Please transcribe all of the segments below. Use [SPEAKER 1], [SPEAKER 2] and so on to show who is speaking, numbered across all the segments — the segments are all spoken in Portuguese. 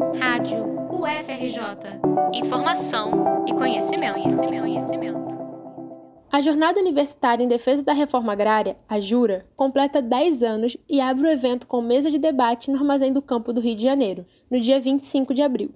[SPEAKER 1] Rádio UFRJ. Informação e conhecimento, conhecimento, conhecimento.
[SPEAKER 2] A Jornada Universitária em Defesa da Reforma Agrária, a JURA, completa 10 anos e abre o evento com mesa de debate no Armazém do Campo do Rio de Janeiro, no dia 25 de abril.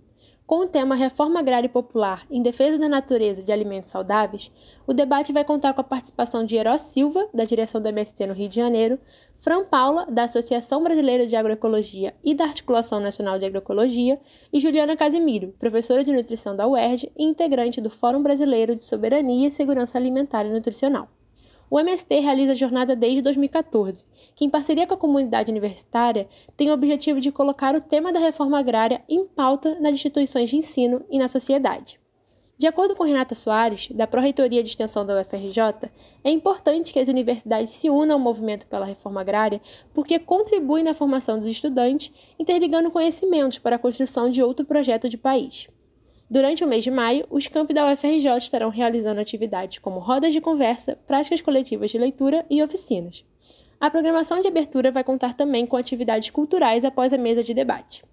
[SPEAKER 2] Com o tema Reforma Agrária e Popular em Defesa da Natureza de Alimentos Saudáveis, o debate vai contar com a participação de Heró Silva, da direção do MST no Rio de Janeiro, Fran Paula, da Associação Brasileira de Agroecologia e da Articulação Nacional de Agroecologia, e Juliana Casimiro, professora de nutrição da UERJ e integrante do Fórum Brasileiro de Soberania e Segurança Alimentar e Nutricional. O MST realiza a jornada desde 2014, que, em parceria com a comunidade universitária, tem o objetivo de colocar o tema da reforma agrária em pauta nas instituições de ensino e na sociedade. De acordo com Renata Soares, da Pró-Reitoria de Extensão da UFRJ, é importante que as universidades se unam ao movimento pela reforma agrária porque contribuem na formação dos estudantes, interligando conhecimentos para a construção de outro projeto de país. Durante o mês de maio, os campi da UFRJ estarão realizando atividades como rodas de conversa, práticas coletivas de leitura e oficinas. A programação de abertura vai contar também com atividades culturais após a mesa de debate.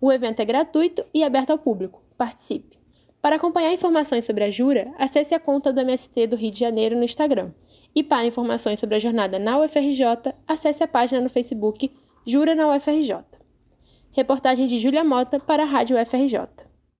[SPEAKER 2] O evento é gratuito e aberto ao público. Participe! Para acompanhar informações sobre a Jura, acesse a conta do MST do Rio de Janeiro no Instagram. E para informações sobre a jornada na UFRJ, acesse a página no Facebook Jura na UFRJ. Reportagem de Júlia Mota para a Rádio UFRJ.